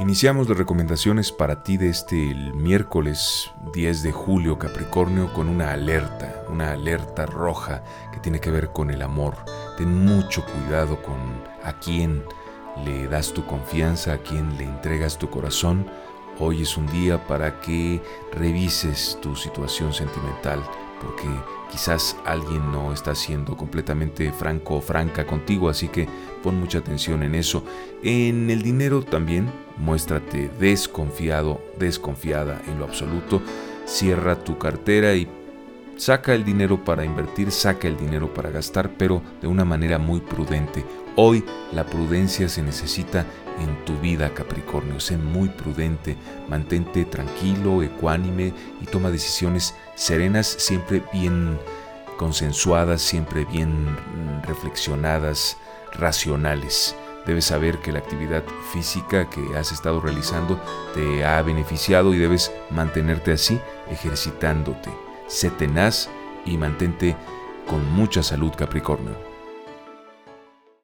Iniciamos las recomendaciones para ti de este el miércoles 10 de julio Capricornio con una alerta, una alerta roja que tiene que ver con el amor. Ten mucho cuidado con a quién le das tu confianza, a quién le entregas tu corazón. Hoy es un día para que revises tu situación sentimental porque quizás alguien no está siendo completamente franco o franca contigo, así que pon mucha atención en eso. En el dinero también muéstrate desconfiado, desconfiada en lo absoluto. Cierra tu cartera y saca el dinero para invertir, saca el dinero para gastar, pero de una manera muy prudente. Hoy la prudencia se necesita en tu vida, Capricornio. Sé muy prudente, mantente tranquilo, ecuánime y toma decisiones serenas, siempre bien consensuadas, siempre bien reflexionadas, racionales. Debes saber que la actividad física que has estado realizando te ha beneficiado y debes mantenerte así, ejercitándote. Sé tenaz y mantente con mucha salud, Capricornio.